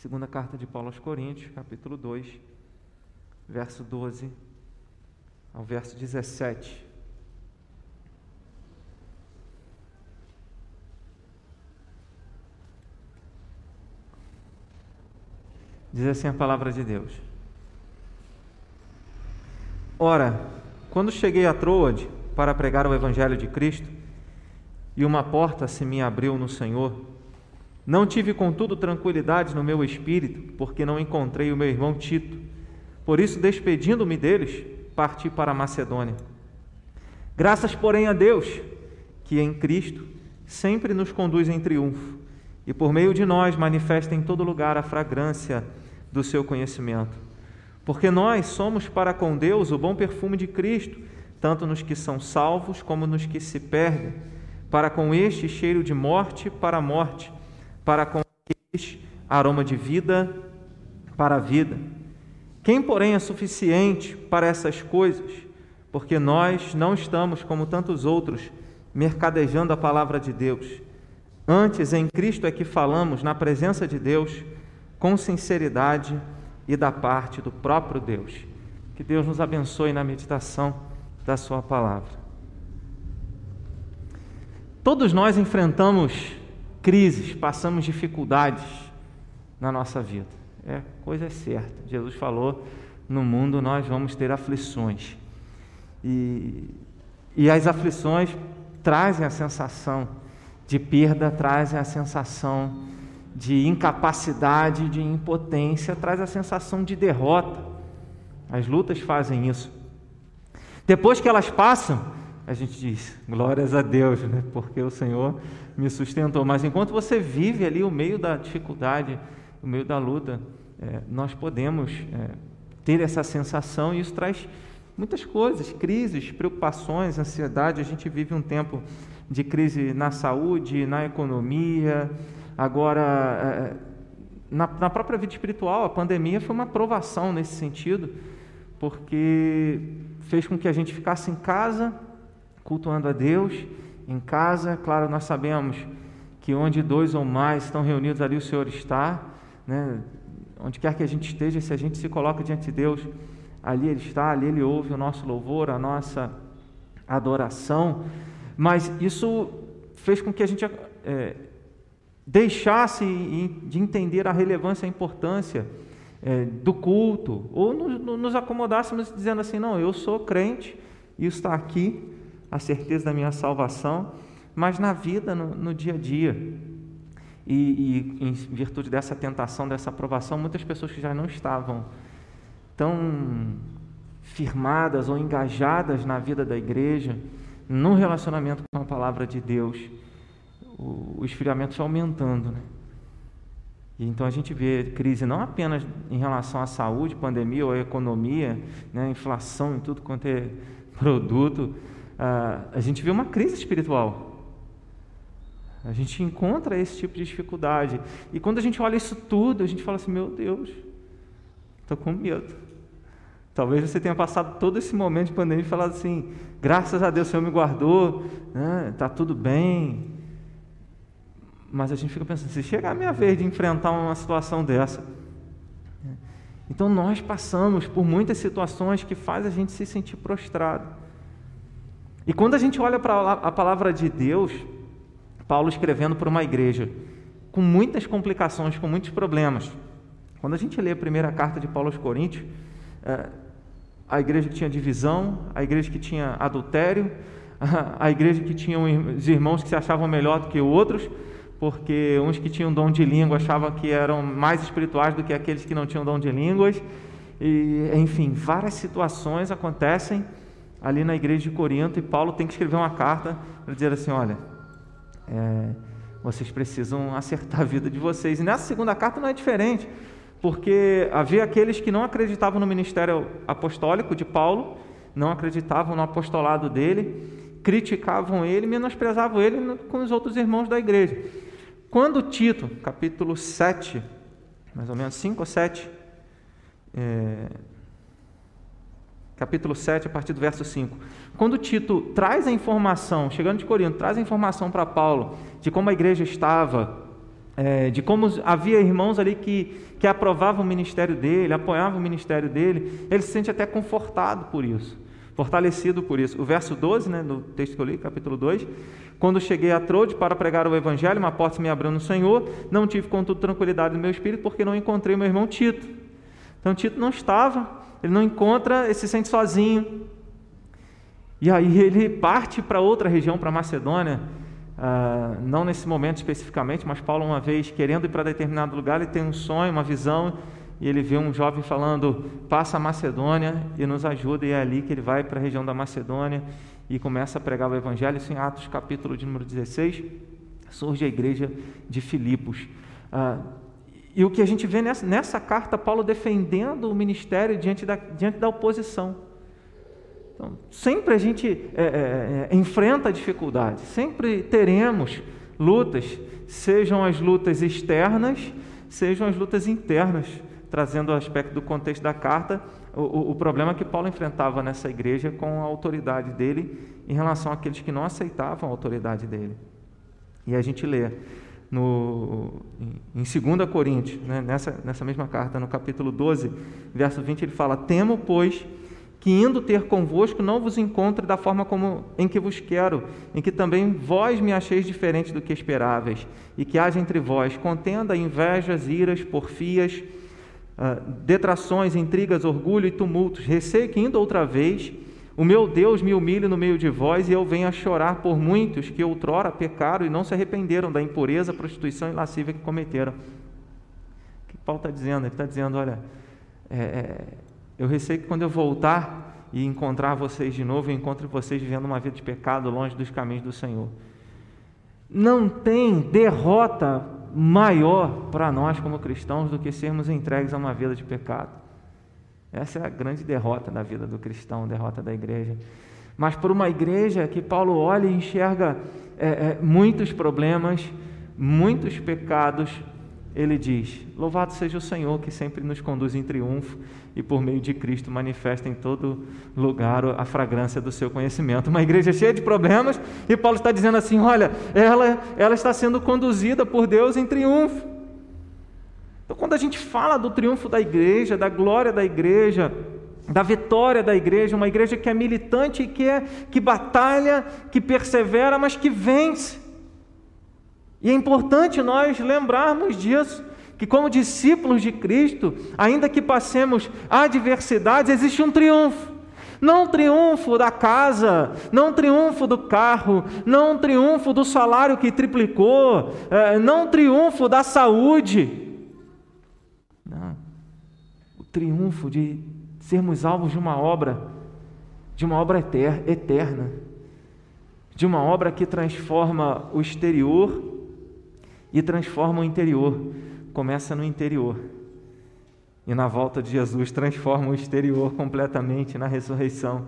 Segunda carta de Paulo aos Coríntios, capítulo 2, verso 12 ao verso 17. Diz assim a palavra de Deus. Ora, quando cheguei a Troade para pregar o Evangelho de Cristo, e uma porta se me abriu no Senhor, não tive, contudo, tranquilidade no meu espírito, porque não encontrei o meu irmão Tito. Por isso, despedindo-me deles, parti para a Macedônia. Graças, porém, a Deus, que em Cristo sempre nos conduz em triunfo e por meio de nós manifesta em todo lugar a fragrância do seu conhecimento. Porque nós somos para com Deus o bom perfume de Cristo, tanto nos que são salvos como nos que se perdem. Para com este cheiro de morte para a morte, para com aroma de vida para a vida. Quem, porém, é suficiente para essas coisas? Porque nós não estamos, como tantos outros, mercadejando a palavra de Deus. Antes, em Cristo é que falamos na presença de Deus com sinceridade e da parte do próprio Deus. Que Deus nos abençoe na meditação da Sua palavra. Todos nós enfrentamos crises, passamos dificuldades na nossa vida. É coisa certa. Jesus falou: no mundo nós vamos ter aflições. E, e as aflições trazem a sensação de perda, trazem a sensação de incapacidade, de impotência, traz a sensação de derrota. As lutas fazem isso. Depois que elas passam, a gente diz, glórias a Deus, né? porque o Senhor me sustentou. Mas enquanto você vive ali o meio da dificuldade, o meio da luta, é, nós podemos é, ter essa sensação e isso traz muitas coisas, crises, preocupações, ansiedade. A gente vive um tempo de crise na saúde, na economia, Agora, é, é, na, na própria vida espiritual, a pandemia foi uma provação nesse sentido, porque fez com que a gente ficasse em casa, cultuando a Deus, em casa. Claro, nós sabemos que onde dois ou mais estão reunidos, ali o Senhor está. Né? Onde quer que a gente esteja, se a gente se coloca diante de Deus, ali Ele está, ali Ele ouve o nosso louvor, a nossa adoração. Mas isso fez com que a gente é, deixasse de entender a relevância a importância é, do culto, ou nos acomodássemos dizendo assim: não, eu sou crente, isso está aqui, a certeza da minha salvação, mas na vida, no, no dia a dia. E, e, em virtude dessa tentação, dessa aprovação, muitas pessoas que já não estavam tão firmadas ou engajadas na vida da igreja, no relacionamento com a palavra de Deus, o, esfriamento foi aumentando. Né? E então a gente vê crise não apenas em relação à saúde, pandemia ou à economia, né, inflação em tudo quanto é produto, uh, a gente vê uma crise espiritual. A gente encontra esse tipo de dificuldade. E quando a gente olha isso tudo, a gente fala assim: meu Deus, estou com medo. Talvez você tenha passado todo esse momento de pandemia e falado assim: graças a Deus o Senhor me guardou, está né, tá tudo bem, mas a gente fica pensando, se chegar a minha vez de enfrentar uma situação dessa. Então nós passamos por muitas situações que faz a gente se sentir prostrado. E quando a gente olha para a palavra de Deus, Paulo escrevendo para uma igreja com muitas complicações, com muitos problemas. Quando a gente lê a primeira carta de Paulo aos Coríntios, é, a igreja que tinha divisão, a igreja que tinha adultério, a igreja que tinha os irmãos que se achavam melhor do que outros, porque uns que tinham dom de língua achavam que eram mais espirituais do que aqueles que não tinham dom de línguas. E, enfim, várias situações acontecem ali na igreja de Corinto e Paulo tem que escrever uma carta para dizer assim: olha, é, vocês precisam acertar a vida de vocês. E nessa segunda carta não é diferente, porque havia aqueles que não acreditavam no ministério apostólico de Paulo, não acreditavam no apostolado dele, criticavam ele, menosprezavam ele com os outros irmãos da igreja. Quando Tito, capítulo 7, mais ou menos 5 ou 7, é, capítulo 7, a partir do verso 5. Quando Tito traz a informação, chegando de Corinto, traz a informação para Paulo de como a igreja estava é, de como havia irmãos ali que, que aprovavam o ministério dele, apoiavam o ministério dele, ele se sente até confortado por isso, fortalecido por isso. O verso 12, né, no texto que eu li, capítulo 2, quando cheguei a Trode para pregar o evangelho, uma porta se me abriu no Senhor, não tive contudo tranquilidade no meu espírito, porque não encontrei meu irmão Tito. Então Tito não estava, ele não encontra, ele se sente sozinho. E aí ele parte para outra região, para Macedônia, Uh, não nesse momento especificamente, mas Paulo, uma vez querendo ir para determinado lugar, ele tem um sonho, uma visão, e ele vê um jovem falando: passa a Macedônia e nos ajuda, e é ali que ele vai para a região da Macedônia e começa a pregar o Evangelho. Isso em Atos, capítulo de número 16, surge a igreja de Filipos. Uh, e o que a gente vê nessa, nessa carta, Paulo defendendo o ministério diante da, diante da oposição. Então, sempre a gente é, é, é, enfrenta dificuldades, sempre teremos lutas, sejam as lutas externas, sejam as lutas internas, trazendo o aspecto do contexto da carta, o, o, o problema que Paulo enfrentava nessa igreja com a autoridade dele em relação àqueles que não aceitavam a autoridade dele. E a gente lê no, em 2 Coríntios, né, nessa, nessa mesma carta, no capítulo 12, verso 20, ele fala: Temo, pois, que indo ter convosco não vos encontre da forma como em que vos quero, em que também vós me acheis diferente do que esperáveis, e que haja entre vós contenda, invejas, iras, porfias, uh, detrações, intrigas, orgulho e tumultos. Receio que indo outra vez, o meu Deus me humilhe no meio de vós e eu venha a chorar por muitos que outrora pecaram e não se arrependeram da impureza, prostituição e lascívia que cometeram. O que Paulo está dizendo? Ele está dizendo, olha, é, é eu receio que quando eu voltar e encontrar vocês de novo, eu encontre vocês vivendo uma vida de pecado longe dos caminhos do Senhor. Não tem derrota maior para nós como cristãos do que sermos entregues a uma vida de pecado. Essa é a grande derrota da vida do cristão, derrota da igreja. Mas por uma igreja que Paulo olha e enxerga é, é, muitos problemas, muitos pecados, ele diz: Louvado seja o Senhor que sempre nos conduz em triunfo e por meio de Cristo manifesta em todo lugar a fragrância do seu conhecimento. Uma igreja cheia de problemas e Paulo está dizendo assim: olha, ela, ela está sendo conduzida por Deus em triunfo. Então, quando a gente fala do triunfo da igreja, da glória da igreja, da vitória da igreja, uma igreja que é militante que, é, que batalha, que persevera, mas que vence. E é importante nós lembrarmos disso que, como discípulos de Cristo, ainda que passemos adversidades, existe um triunfo. Não triunfo da casa, não triunfo do carro, não triunfo do salário que triplicou, é, não triunfo da saúde. Triunfo de sermos alvos de uma obra, de uma obra eterna, de uma obra que transforma o exterior e transforma o interior começa no interior. E na volta de Jesus transforma o exterior completamente na ressurreição.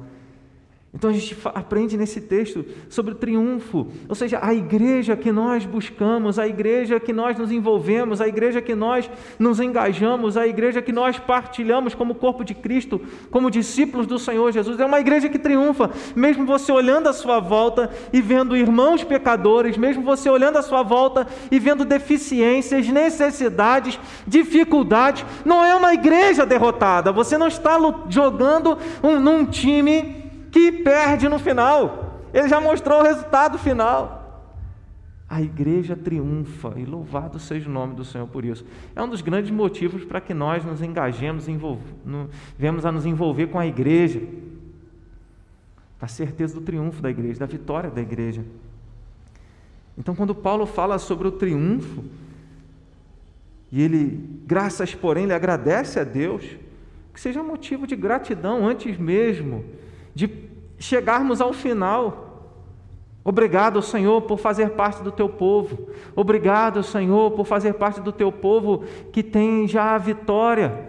Então a gente aprende nesse texto sobre o triunfo, ou seja, a igreja que nós buscamos, a igreja que nós nos envolvemos, a igreja que nós nos engajamos, a igreja que nós partilhamos como corpo de Cristo, como discípulos do Senhor Jesus, é uma igreja que triunfa, mesmo você olhando à sua volta e vendo irmãos pecadores, mesmo você olhando à sua volta e vendo deficiências, necessidades, dificuldades, não é uma igreja derrotada, você não está jogando um, num time que perde no final. Ele já mostrou o resultado final. A igreja triunfa e louvado seja o nome do Senhor por isso. É um dos grandes motivos para que nós nos engajemos, vemos a nos envolver com a igreja. A certeza do triunfo da igreja, da vitória da igreja. Então, quando Paulo fala sobre o triunfo, e ele, graças porém, ele agradece a Deus, que seja motivo de gratidão antes mesmo de chegarmos ao final. Obrigado, Senhor, por fazer parte do teu povo. Obrigado, Senhor, por fazer parte do teu povo que tem já a vitória,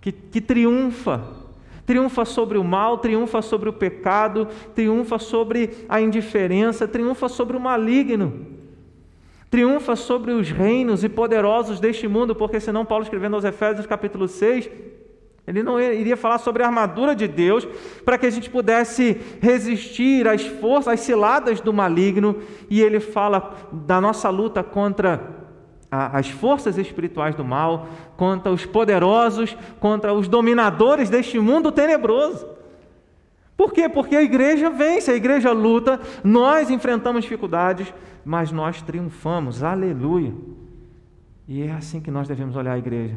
que, que triunfa. Triunfa sobre o mal, triunfa sobre o pecado, triunfa sobre a indiferença, triunfa sobre o maligno. Triunfa sobre os reinos e poderosos deste mundo, porque senão Paulo escrevendo aos Efésios capítulo 6, Ele não iria falar sobre a armadura de Deus para que a gente pudesse resistir às forças, às ciladas do maligno, e ele fala da nossa luta contra as forças espirituais do mal, contra os poderosos, contra os dominadores deste mundo tenebroso. Por quê? Porque a igreja vence, a igreja luta, nós enfrentamos dificuldades, mas nós triunfamos. Aleluia. E é assim que nós devemos olhar a igreja.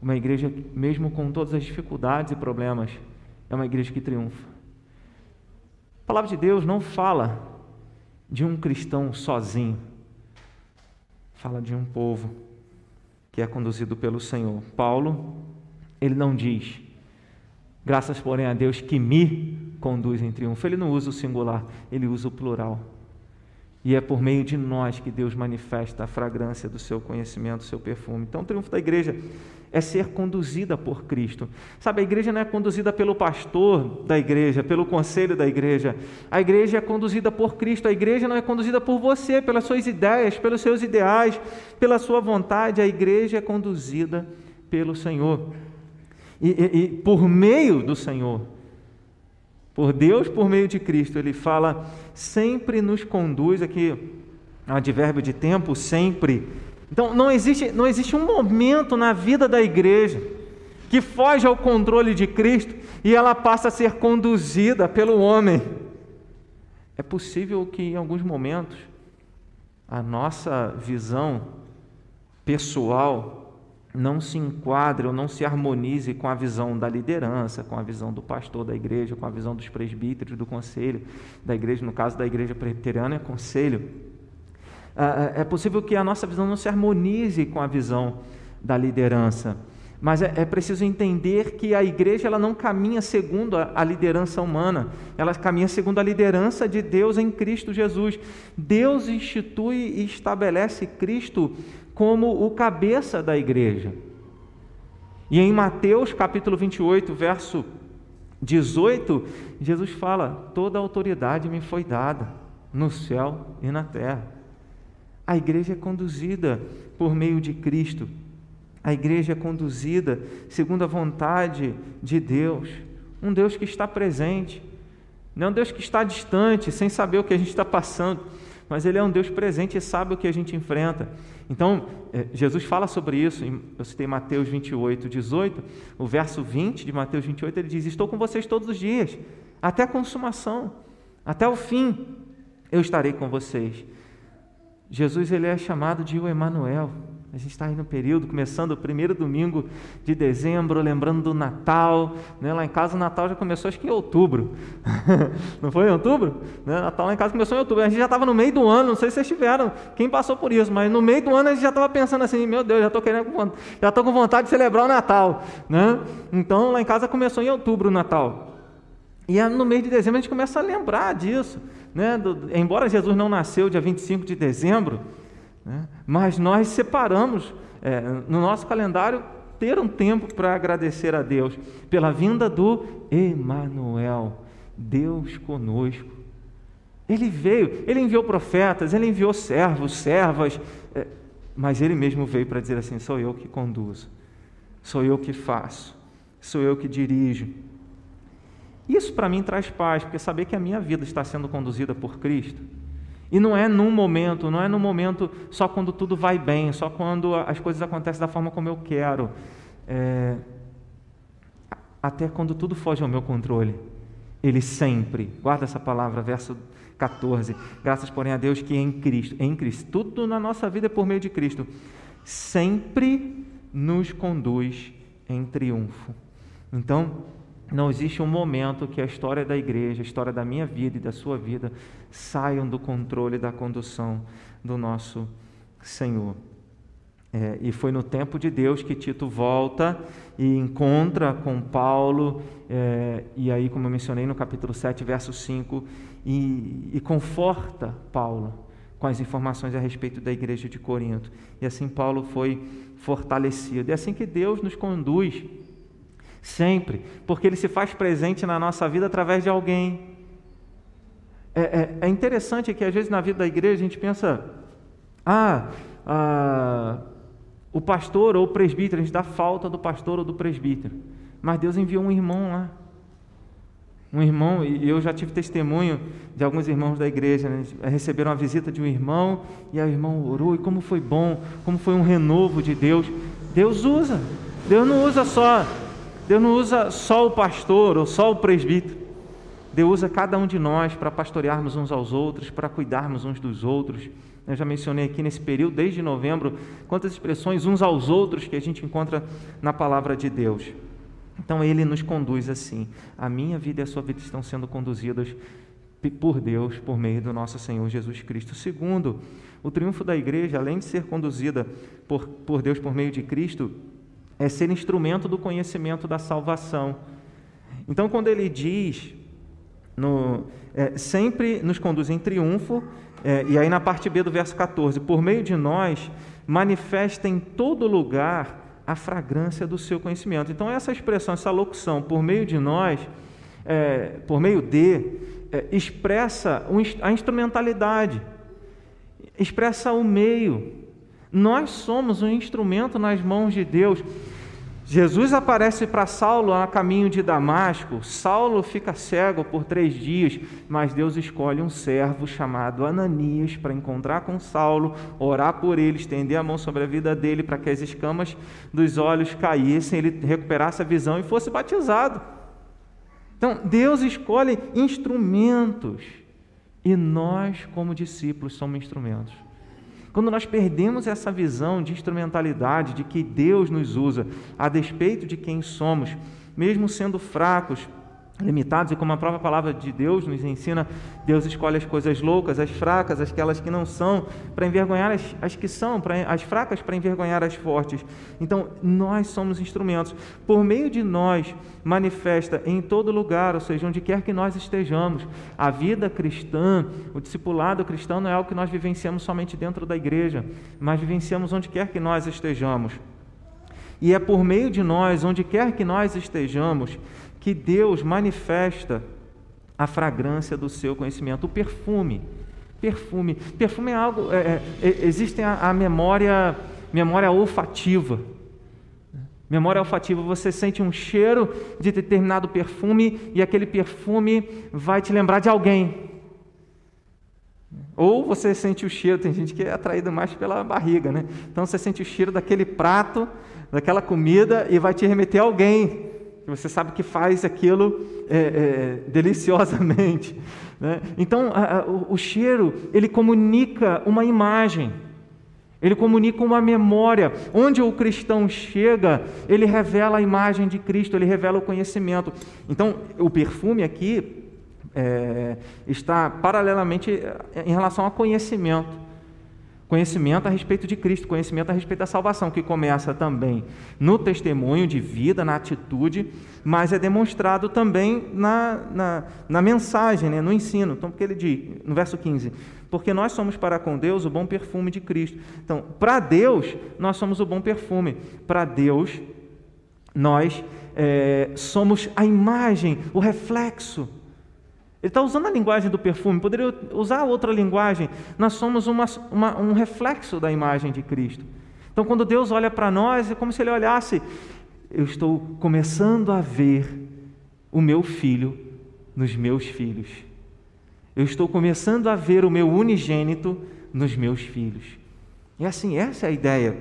Uma igreja, mesmo com todas as dificuldades e problemas, é uma igreja que triunfa. A palavra de Deus não fala de um cristão sozinho, fala de um povo que é conduzido pelo Senhor. Paulo, ele não diz, graças porém a Deus que me conduz em triunfo. Ele não usa o singular, ele usa o plural. E é por meio de nós que Deus manifesta a fragrância do seu conhecimento, do seu perfume. Então, o triunfo da igreja é ser conduzida por Cristo. Sabe, a igreja não é conduzida pelo pastor da igreja, pelo conselho da igreja. A igreja é conduzida por Cristo. A igreja não é conduzida por você, pelas suas ideias, pelos seus ideais, pela sua vontade. A igreja é conduzida pelo Senhor. E, e, e por meio do Senhor, por Deus, por meio de Cristo, Ele fala, sempre nos conduz, aqui, advérbio de tempo, sempre então não existe, não existe um momento na vida da igreja que foge ao controle de Cristo e ela passa a ser conduzida pelo homem. É possível que em alguns momentos a nossa visão pessoal não se enquadre ou não se harmonize com a visão da liderança, com a visão do pastor da igreja, com a visão dos presbíteros do conselho da igreja, no caso da igreja presbiteriana é conselho. Ah, ah, é possível que a nossa visão não se harmonize com a visão da liderança. Mas é, é, preciso entender que a igreja ela não caminha segundo a, liderança humana, ela caminha segundo a liderança de Deus em Cristo Jesus. Deus institui e estabelece Cristo como o cabeça da igreja. E em Mateus capítulo 28, verso 18, Jesus fala: Toda autoridade me foi dada no céu e na terra. A igreja é conduzida por meio de Cristo. A igreja é conduzida segundo a vontade de Deus. Um Deus que está presente. Não é um Deus que está distante, sem saber o que a gente está passando. Mas Ele é um Deus presente e sabe o que a gente enfrenta. Então, é, Jesus fala sobre isso, eu citei Mateus 28, 18, o verso 20 de Mateus 28, ele diz: Estou com vocês todos os dias, até a consumação, até o fim, eu estarei com vocês. Jesus ele é chamado de o Emanuel. A gente está aí no período, começando o primeiro domingo de dezembro, lembrando do Natal. Né? Lá em casa o Natal já começou acho que em outubro. não foi em outubro? Né? Natal lá em casa começou em outubro. A gente já estava no meio do ano, não sei se vocês tiveram, quem passou por isso, mas no meio do ano a gente já estava pensando assim, meu Deus, já estou querendo, já estou com vontade de celebrar o Natal. Né? Então lá em casa começou em outubro o Natal. E no mês de dezembro a gente começa a lembrar disso né, do, embora Jesus não nasceu dia 25 de dezembro, né, mas nós separamos é, no nosso calendário ter um tempo para agradecer a Deus pela vinda do Emanuel, Deus conosco. Ele veio, ele enviou profetas, ele enviou servos, servas, é, mas ele mesmo veio para dizer assim: sou eu que conduzo, sou eu que faço, sou eu que dirijo. Isso para mim traz paz, porque saber que a minha vida está sendo conduzida por Cristo. E não é num momento, não é num momento só quando tudo vai bem, só quando as coisas acontecem da forma como eu quero. É... Até quando tudo foge ao meu controle. Ele sempre, guarda essa palavra, verso 14. Graças, porém, a Deus que em Cristo, em Cristo, tudo na nossa vida é por meio de Cristo, sempre nos conduz em triunfo. Então, não existe um momento que a história da igreja, a história da minha vida e da sua vida saiam do controle da condução do nosso Senhor. É, e foi no tempo de Deus que Tito volta e encontra com Paulo, é, e aí, como eu mencionei no capítulo 7, verso 5, e, e conforta Paulo com as informações a respeito da igreja de Corinto. E assim Paulo foi fortalecido. É assim que Deus nos conduz Sempre, porque Ele se faz presente na nossa vida através de alguém. É, é, é interessante que às vezes na vida da igreja a gente pensa, ah, ah o pastor ou o presbítero, a gente dá falta do pastor ou do presbítero. Mas Deus enviou um irmão lá. Um irmão, e eu já tive testemunho de alguns irmãos da igreja, né? receberam a visita de um irmão, e o irmão orou, e como foi bom, como foi um renovo de Deus. Deus usa, Deus não usa só, Deus não usa só o pastor ou só o presbítero. Deus usa cada um de nós para pastorearmos uns aos outros, para cuidarmos uns dos outros. Eu já mencionei aqui nesse período, desde novembro, quantas expressões uns aos outros que a gente encontra na palavra de Deus. Então ele nos conduz assim. A minha vida e a sua vida estão sendo conduzidas por Deus por meio do nosso Senhor Jesus Cristo. Segundo, o triunfo da igreja, além de ser conduzida por, por Deus por meio de Cristo, é ser instrumento do conhecimento da salvação. Então, quando ele diz, no, é, sempre nos conduz em triunfo, é, e aí na parte B do verso 14, por meio de nós, manifesta em todo lugar a fragrância do seu conhecimento. Então, essa expressão, essa locução, por meio de nós, é, por meio de, é, expressa a instrumentalidade, expressa o meio. Nós somos um instrumento nas mãos de Deus. Jesus aparece para Saulo a caminho de Damasco. Saulo fica cego por três dias, mas Deus escolhe um servo chamado Ananias para encontrar com Saulo, orar por ele, estender a mão sobre a vida dele para que as escamas dos olhos caíssem, ele recuperasse a visão e fosse batizado. Então, Deus escolhe instrumentos e nós, como discípulos, somos instrumentos. Quando nós perdemos essa visão de instrumentalidade, de que Deus nos usa a despeito de quem somos, mesmo sendo fracos, limitados, e como a própria palavra de Deus nos ensina, Deus escolhe as coisas loucas, as fracas, aquelas que não são, para envergonhar as, as que são, para, as fracas para envergonhar as fortes. Então, nós somos instrumentos. Por meio de nós, manifesta em todo lugar, ou seja, onde quer que nós estejamos. A vida cristã, o discipulado cristão não é algo que nós vivenciamos somente dentro da igreja, mas vivenciamos onde quer que nós estejamos. E é por meio de nós, onde quer que nós estejamos, que Deus manifesta a fragrância do seu conhecimento, o perfume. Perfume. Perfume é algo. É, é, é, existe a, a, memória, memória olfativa. Memória olfativa, você sente um cheiro de determinado perfume e aquele perfume vai te lembrar de alguém. Ou você sente o cheiro, tem gente que é atraída mais pela barriga, né? Então você sente o cheiro daquele prato, daquela comida e vai te remeter a alguém que você sabe que faz aquilo é, é, deliciosamente. Né? Então, a, a, o, o cheiro, ele comunica uma imagem, ele comunica uma memória. Onde o cristão chega, ele revela a imagem de Cristo, ele revela o conhecimento. Então, o perfume aqui é, está paralelamente em relação ao conhecimento. Conhecimento a respeito de Cristo, conhecimento a respeito da salvação, que começa também no testemunho de vida, na atitude, mas é demonstrado também na, na, na mensagem, né, no ensino. Então, porque ele diz, no verso 15: Porque nós somos para com Deus o bom perfume de Cristo. Então, para Deus, nós somos o bom perfume. Para Deus, nós é, somos a imagem, o reflexo ele está usando a linguagem do perfume, poderia usar outra linguagem. Nós somos uma, uma, um reflexo da imagem de Cristo. Então, quando Deus olha para nós, é como se Ele olhasse: eu estou começando a ver o meu filho nos meus filhos. Eu estou começando a ver o meu unigênito nos meus filhos. E assim, essa é a ideia.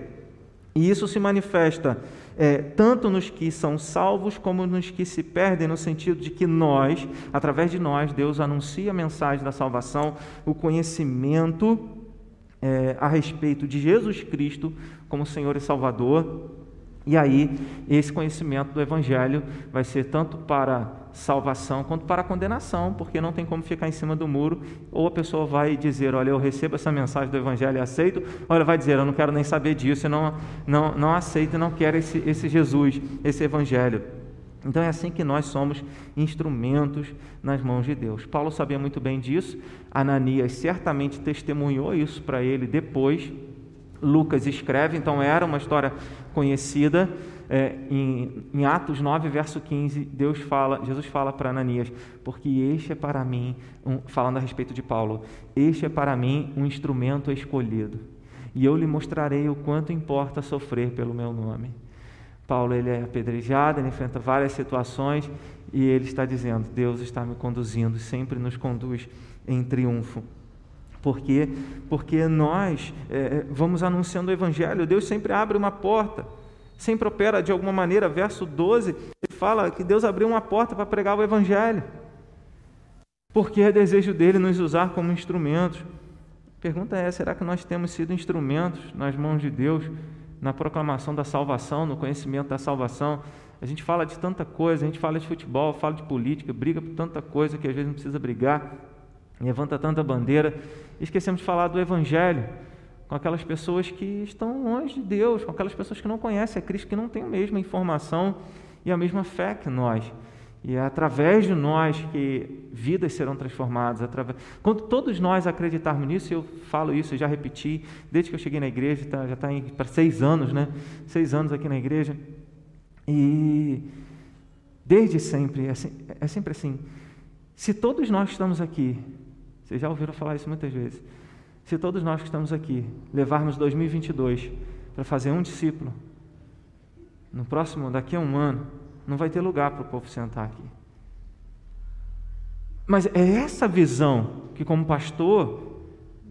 E isso se manifesta é, tanto nos que são salvos como nos que se perdem, no sentido de que nós, através de nós, Deus anuncia a mensagem da salvação, o conhecimento é, a respeito de Jesus Cristo como Senhor e Salvador. E aí, esse conhecimento do Evangelho vai ser tanto para salvação quanto para condenação, porque não tem como ficar em cima do muro, ou a pessoa vai dizer, olha, eu recebo essa mensagem do Evangelho e aceito, ou ela vai dizer, eu não quero nem saber disso, eu não, não, não aceito, não quero esse, esse Jesus, esse Evangelho. Então é assim que nós somos instrumentos nas mãos de Deus. Paulo sabia muito bem disso, Ananias certamente testemunhou isso para ele depois. Lucas escreve, então era uma história conhecida, é, em, em, Atos 9, verso 15, Deus fala, Jesus fala para Ananias, porque este é para mim, um, falando a respeito de Paulo, este é para mim um instrumento escolhido. e eu lhe mostrarei o quanto importa sofrer pelo meu nome. Paulo ele é apedrejado, ele enfrenta várias situações e ele está dizendo: Deus está me conduzindo, sempre nos conduz em triunfo. Por quê? Porque nós é, vamos anunciando o Evangelho, Deus sempre abre uma porta, sempre opera de alguma maneira. Verso 12, ele fala que Deus abriu uma porta para pregar o Evangelho, porque é desejo dele nos usar como instrumentos. A pergunta é: será que nós temos sido instrumentos nas mãos de Deus na proclamação da salvação, no conhecimento da salvação? A gente fala de tanta coisa, a gente fala de futebol, fala de política, briga por tanta coisa que às vezes não precisa brigar, levanta tanta bandeira, esquecemos de falar do Evangelho com aquelas pessoas que estão longe de Deus, com aquelas pessoas que não conhecem a Cristo, que não têm a mesma informação e a mesma fé que nós. E é através de nós que vidas serão transformadas. Através... Quando todos nós acreditarmos nisso, eu falo isso, eu já repeti, desde que eu cheguei na igreja, tá, já está para seis anos, né? Seis anos aqui na igreja. E desde sempre, é, é sempre assim. Se todos nós estamos aqui, vocês já ouviram falar isso muitas vezes, se todos nós que estamos aqui levarmos 2022 para fazer um discípulo, no próximo, daqui a um ano, não vai ter lugar para o povo sentar aqui. Mas é essa visão que, como pastor,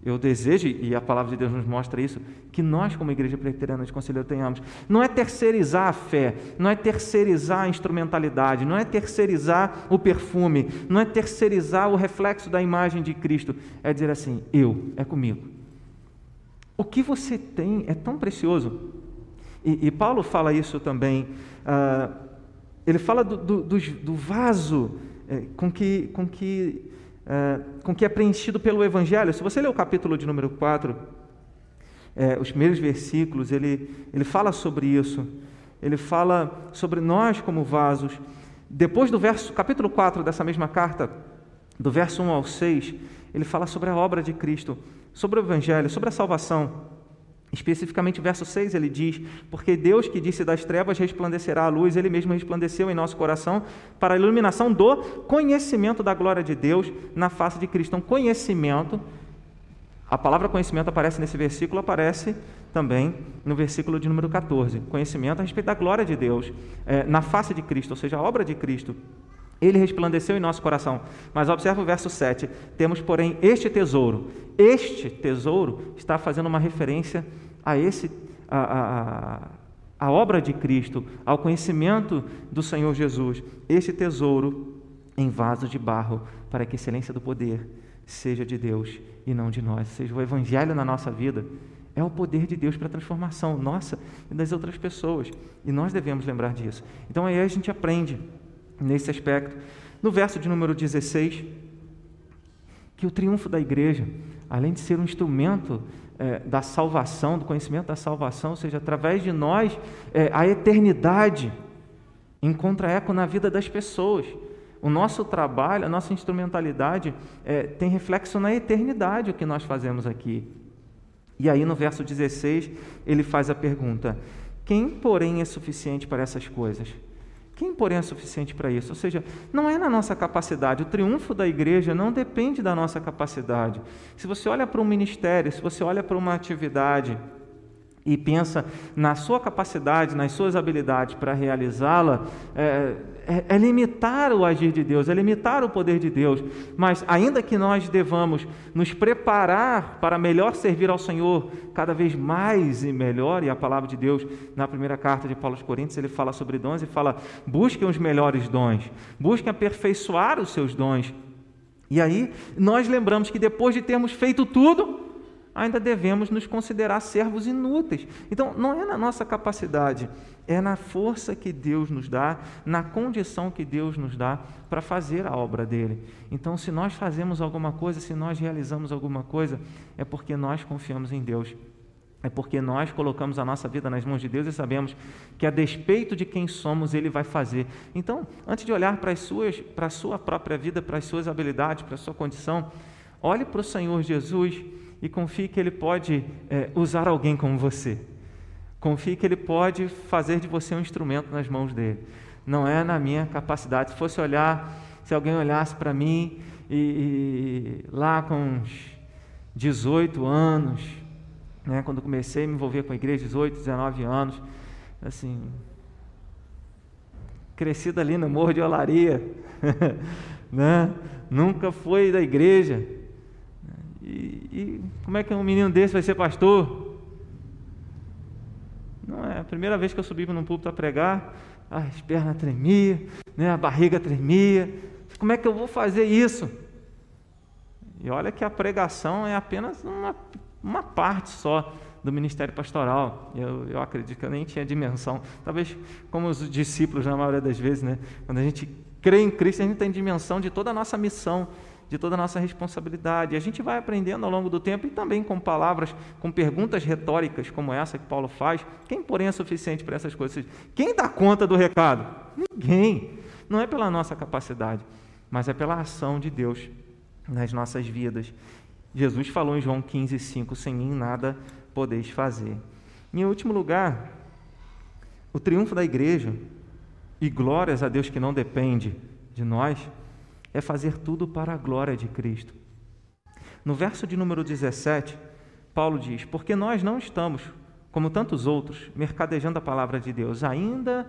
eu desejo, e a palavra de Deus nos mostra isso, que nós, como Igreja Presbiteriana de Conselheiro, tenhamos. Não é terceirizar a fé, não é terceirizar a instrumentalidade, não é terceirizar o perfume, não é terceirizar o reflexo da imagem de Cristo. É dizer assim: eu, é comigo. O que você tem é tão precioso. E, e Paulo fala isso também. Uh, ele fala do, do, do, do vaso é, com, que, com, que, é, com que é preenchido pelo Evangelho. Se você ler o capítulo de número 4, é, os primeiros versículos, ele, ele fala sobre isso. Ele fala sobre nós como vasos. Depois do verso, capítulo 4 dessa mesma carta, do verso 1 ao 6, ele fala sobre a obra de Cristo, sobre o Evangelho, sobre a salvação. Especificamente, verso 6, ele diz: Porque Deus que disse das trevas resplandecerá a luz, ele mesmo resplandeceu em nosso coração para a iluminação do conhecimento da glória de Deus na face de Cristo. Então, conhecimento, a palavra conhecimento aparece nesse versículo, aparece também no versículo de número 14. Conhecimento a respeito da glória de Deus é, na face de Cristo, ou seja, a obra de Cristo. Ele resplandeceu em nosso coração. Mas observa o verso 7. Temos, porém, este tesouro. Este tesouro está fazendo uma referência a esse a, a, a obra de Cristo, ao conhecimento do Senhor Jesus. Este tesouro em vaso de barro, para que a excelência do poder seja de Deus e não de nós. Ou seja, o evangelho na nossa vida é o poder de Deus para a transformação nossa e das outras pessoas. E nós devemos lembrar disso. Então aí a gente aprende nesse aspecto. No verso de número 16, que o triunfo da igreja, além de ser um instrumento é, da salvação, do conhecimento da salvação, ou seja, através de nós, é, a eternidade encontra eco na vida das pessoas. O nosso trabalho, a nossa instrumentalidade é, tem reflexo na eternidade, o que nós fazemos aqui. E aí, no verso 16, ele faz a pergunta: Quem, porém, é suficiente para essas coisas? Quem, porém, é suficiente para isso? Ou seja, não é na nossa capacidade. O triunfo da igreja não depende da nossa capacidade. Se você olha para um ministério, se você olha para uma atividade, e pensa na sua capacidade, nas suas habilidades para realizá-la, é, é, é, limitar o agir de Deus, é limitar o poder de Deus. Mas, ainda que nós devamos nos preparar para melhor servir ao Senhor, cada vez mais e melhor, e a palavra de Deus, na primeira carta de Paulo aos Coríntios, ele fala sobre dons e fala: busquem os melhores dons, busquem aperfeiçoar os seus dons. E aí, nós lembramos que depois de termos feito tudo, ainda devemos nos considerar servos inúteis. Então, não é na nossa capacidade, é na força que Deus nos dá, na condição que Deus nos dá para fazer a obra dele. Então, se nós fazemos alguma coisa, se nós realizamos alguma coisa, é porque nós confiamos em Deus. É porque nós colocamos a nossa vida nas mãos de Deus e sabemos que, a despeito de quem somos, Ele vai fazer. Então, antes de olhar para, as suas, para a sua própria vida, para as suas habilidades, para a sua condição, olhe para o Senhor Jesus e confie que Ele pode é, usar alguém como você. Confie que Ele pode fazer de você um instrumento nas mãos dele. Não é na minha capacidade. Se fosse olhar, se alguém olhasse para mim e, e, lá com uns 18 anos, né, quando comecei a me envolver com a igreja, 18, 19 anos, assim, crescido ali no Morro de Olaria, né? nunca foi da igreja. E, e, como é que um menino desse vai ser pastor? Não é a primeira vez que eu subi num púlpito a pregar, as pernas tremiam, né? a barriga tremia. Como é que eu vou fazer isso? E olha que a pregação é apenas uma, uma parte só do ministério pastoral. Eu, eu acredito que eu nem tinha dimensão. Talvez como os discípulos, na maioria das vezes, né? quando a gente crê em Cristo, a gente tem dimensão de toda a nossa missão, de toda a nossa responsabilidade. A gente vai aprendendo ao longo do tempo e também com palavras, com perguntas retóricas como essa que Paulo faz. Quem, porém, é suficiente para essas coisas? Quem dá conta do recado? Ninguém. Não é pela nossa capacidade, mas é pela ação de Deus nas nossas vidas. Jesus falou em João 15, 5: Sem mim nada podeis fazer. Em último lugar, o triunfo da igreja, e glórias a Deus que não depende de nós, é fazer tudo para a glória de Cristo. No verso de número 17, Paulo diz: Porque nós não estamos, como tantos outros, mercadejando a palavra de Deus. Ainda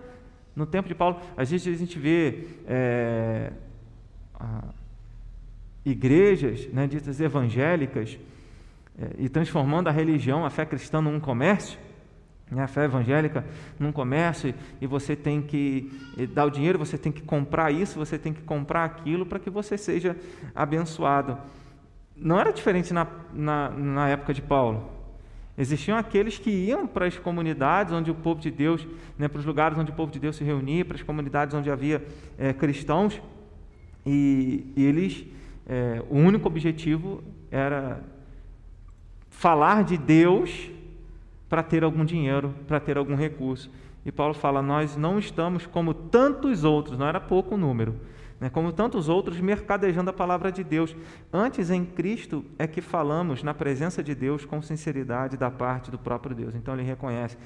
no tempo de Paulo, às vezes a gente vê é, a, igrejas né, ditas evangélicas é, e transformando a religião, a fé cristã, num comércio, a fé evangélica num comércio, e você tem que dar o dinheiro, você tem que comprar isso, você tem que comprar aquilo para que você seja abençoado. Não era diferente na, na, na época de Paulo. Existiam aqueles que iam para as comunidades onde o povo de Deus, né, para os lugares onde o povo de Deus se reunia, para as comunidades onde havia é, cristãos, e, e eles, é, o único objetivo era falar de Deus para ter algum dinheiro, para ter algum recurso. E Paulo fala: Nós não estamos como tantos outros, não era pouco o número, né, como tantos outros, mercadejando a palavra de Deus. Antes, em Cristo, é que falamos na presença de Deus com sinceridade da parte do próprio Deus. Então, ele reconhece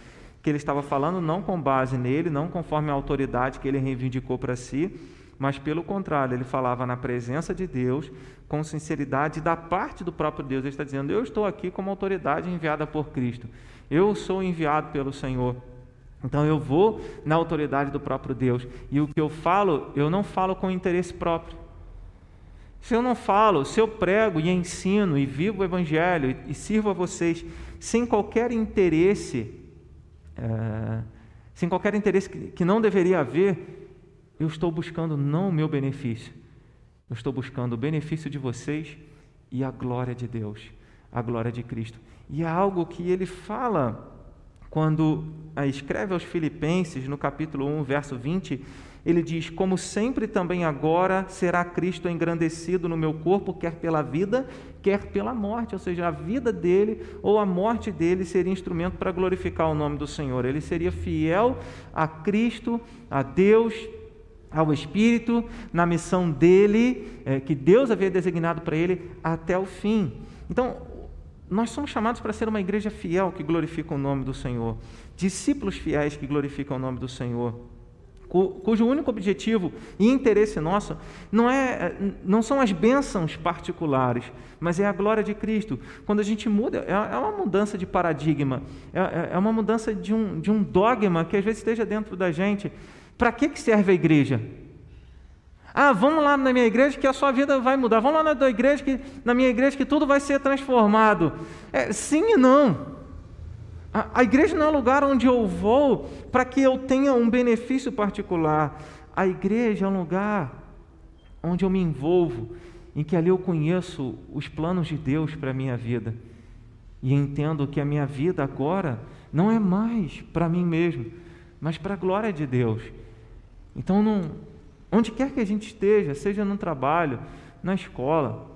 que ele estava falando não com base nele, não conforme a autoridade que ele reivindicou para si, mas pelo contrário, ele falava na presença de Deus, com sinceridade da parte do próprio Deus. Ele está dizendo: Eu estou aqui como autoridade enviada por Cristo. Eu sou enviado pelo Senhor. Então eu vou na autoridade do próprio Deus. E o que eu falo, eu não falo com interesse próprio. Se eu não falo, se eu prego e ensino e vivo o Evangelho e, sirvo a vocês sem qualquer interesse, é, sem qualquer interesse que, que não deveria haver, eu estou buscando não o meu benefício, eu estou buscando o benefício de vocês e a glória de Deus, a glória de Cristo. E é algo que ele fala quando escreve aos Filipenses, no capítulo 1, verso 20, ele diz: Como sempre também agora será Cristo engrandecido no meu corpo, quer pela vida, quer pela morte. Ou seja, a vida dele ou a morte dele seria instrumento para glorificar o nome do Senhor. Ele seria fiel a Cristo, a Deus ao Espírito, na missão dele, é, que Deus havia designado para ele, até o fim. Então, nós somos chamados para ser uma igreja fiel que glorifica o nome do Senhor, discípulos fiéis que glorificam o nome do Senhor, cujo único objetivo e interesse nosso não, é, não são as bênçãos particulares, mas é a glória de Cristo. Quando a gente muda, é, é uma mudança de paradigma, é, é, é uma mudança de um, de um dogma que às vezes esteja dentro da gente. Para que, que serve a igreja? Ah, vamos lá na minha igreja que a sua vida vai mudar. Vamos lá na, tua igreja que, na minha igreja que tudo vai ser transformado. É, sim e não. A, a igreja não é um lugar onde eu vou para que eu tenha um benefício particular. A igreja é um lugar onde eu me envolvo, em que ali eu conheço os planos de Deus para a minha vida. E entendo que a minha vida agora não é mais para mim mesmo, mas para a glória de Deus. Então, não, onde quer que a gente esteja, seja no trabalho, na escola,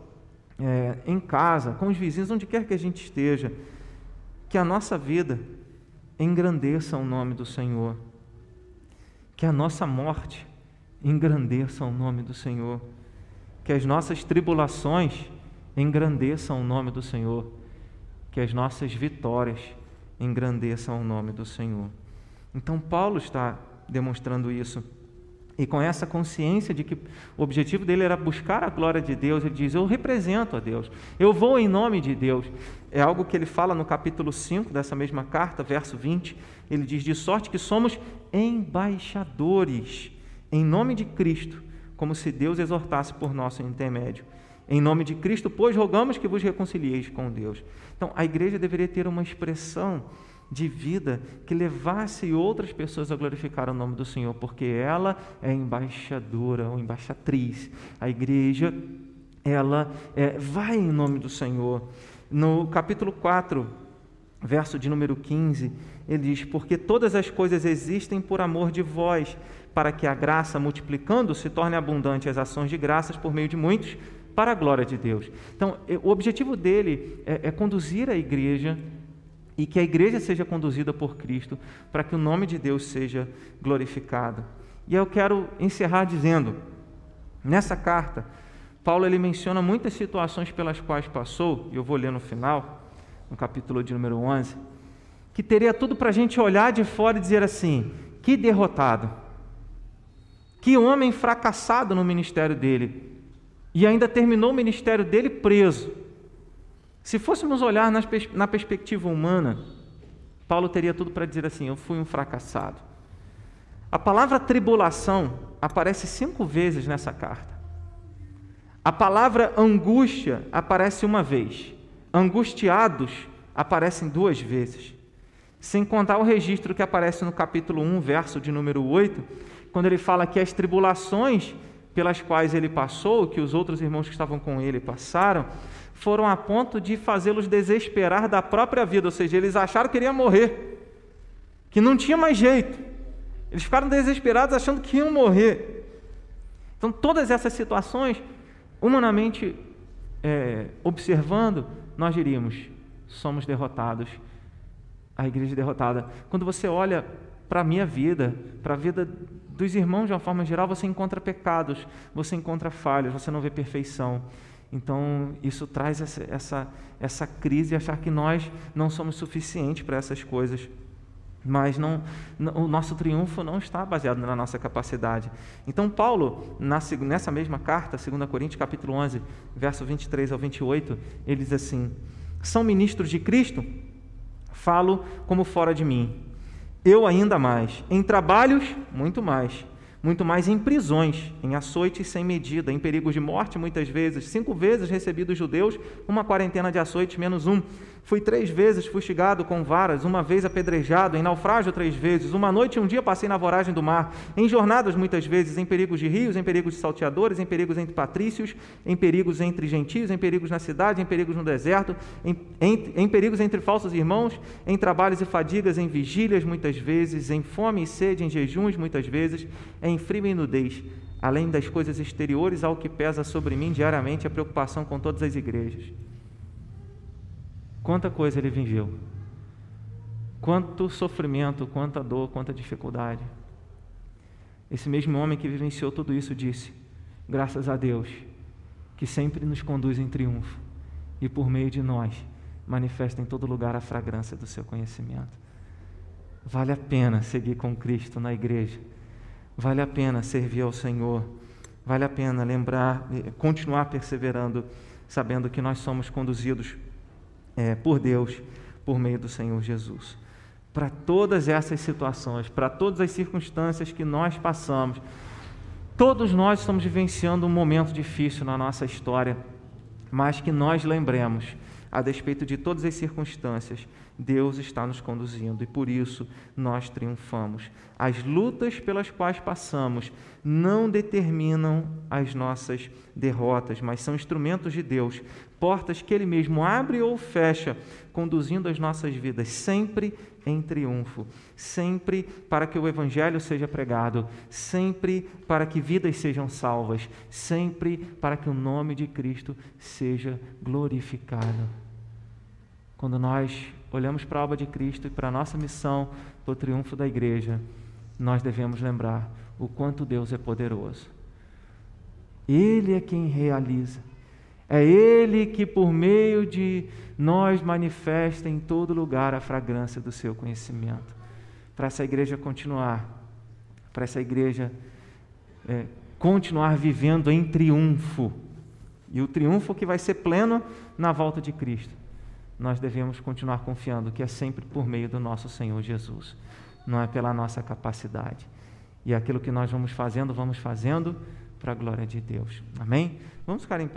é, em casa, com os vizinhos, onde quer que a gente esteja, que a nossa vida engrandeça o nome do Senhor, que a nossa morte engrandeça o nome do Senhor, que as nossas tribulações engrandeçam o nome do Senhor, que as nossas vitórias engrandeçam o nome do Senhor. Então, Paulo está demonstrando isso E com essa consciência de que o objetivo dele era buscar a glória de Deus, ele diz: Eu represento a Deus, eu vou em nome de Deus. É algo que ele fala no capítulo 5 dessa mesma carta, verso 20. Ele diz: De sorte que somos embaixadores em nome de Cristo, como se Deus exortasse por nosso intermédio. Em nome de Cristo, pois rogamos que vos reconcilieis com Deus. Então, a igreja deveria ter uma expressão de vida que levasse outras pessoas a glorificar o nome do Senhor, porque ela é embaixadora ou embaixatriz. A igreja, ela é, vai em nome do Senhor. No capítulo 4, verso de número 15, ele diz: Porque todas as coisas existem por amor de vós, para que a graça, multiplicando, se torne abundante as ações de graças por meio de muitos, para a glória de Deus. Então, o objetivo dele é, é conduzir a igreja e que a igreja seja conduzida por Cristo, para que o nome de Deus seja glorificado. E eu quero encerrar dizendo, nessa carta, Paulo ele menciona muitas situações pelas quais passou, e eu vou ler no final, no capítulo de número 11, que teria tudo para a gente olhar de fora e dizer assim: que derrotado, que homem fracassado no ministério dele, e ainda terminou o ministério dele preso se fôssemos olhar na perspectiva humana, Paulo teria tudo para dizer assim: Eu fui um fracassado. A palavra tribulação aparece cinco vezes nessa carta. A palavra angústia aparece uma vez. Angustiados aparecem duas vezes. Sem contar o registro que aparece no capítulo 1, verso de número 8, quando ele fala que as tribulações pelas quais ele passou, que os outros irmãos que estavam com ele passaram, foram a ponto de fazê-los desesperar da própria vida, ou seja, eles acharam que iriam morrer, que não tinha mais jeito. Eles ficaram desesperados achando que iam morrer. Então, todas essas situações, humanamente é, observando, nós diríamos: somos derrotados, a igreja é derrotada. Quando você olha para a minha vida, para a vida dos irmãos de uma forma geral, você encontra pecados, você encontra falhas, você não vê perfeição. Então, isso traz essa, essa, essa crise, achar que nós não somos suficientes para essas coisas. Mas não, o nosso triunfo não está baseado na nossa capacidade. Então, Paulo, nessa mesma carta, 2 Coríntios capítulo 11, verso 23 ao 28, ele diz assim: São ministros de Cristo? Falo como fora de mim. Eu ainda mais. Em trabalhos, muito mais muito mais em prisões, em açoites sem medida, em perigos de morte muitas vezes. Cinco vezes recebi dos judeus uma quarentena de açoites menos um. Fui três vezes fustigado com varas, uma vez apedrejado, em naufrágio três vezes. Uma noite e um dia passei na voragem do mar, em jornadas muitas vezes, em perigos de rios, em perigos de salteadores, em perigos entre patrícios, em perigos entre gentios, em perigos na cidade, em perigos no deserto, em, em, em perigos entre falsos irmãos, em trabalhos e fadigas, em vigílias muitas vezes, em fome e sede, em jejuns muitas vezes, em frio e nudez, além das coisas exteriores, ao que pesa sobre mim diariamente a preocupação com todas as igrejas. Quanta coisa ele viveu, quanto sofrimento, quanta dor, quanta dificuldade. Esse mesmo homem que vivenciou tudo isso disse: graças a Deus, que sempre nos conduz em triunfo e por meio de nós manifesta em todo lugar a fragrância do seu conhecimento. Vale a pena seguir com Cristo na igreja Vale a pena servir ao Senhor, vale a pena lembrar, continuar perseverando, sabendo que nós somos conduzidos é, por Deus por meio do Senhor Jesus. Para todas essas situações, para todas as circunstâncias que nós passamos, todos nós estamos vivenciando um momento difícil na nossa história, mas que nós lembremos, a despeito de todas as circunstâncias, Deus está nos conduzindo e por isso nós triunfamos. As lutas pelas quais passamos não determinam as nossas derrotas, mas são instrumentos de Deus, portas que Ele mesmo abre ou fecha, conduzindo as nossas vidas sempre em triunfo, sempre para que o Evangelho seja pregado, sempre para que vidas sejam salvas, sempre para que o nome de Cristo seja glorificado. Quando nós olhamos para a obra de Cristo e para a nossa missão, para o triunfo da igreja, nós devemos lembrar o quanto Deus é poderoso. Ele é quem realiza. É Ele que, por meio de nós, manifesta em todo lugar a fragrância do seu conhecimento. Para essa igreja continuar, para essa igreja é, continuar vivendo em triunfo. E o triunfo que vai ser pleno na volta de Cristo. Nós devemos continuar confiando que é sempre por meio do nosso Senhor Jesus, não é pela nossa capacidade. E aquilo que nós vamos fazendo, vamos fazendo para a glória de Deus. Amém? Vamos ficar em pé.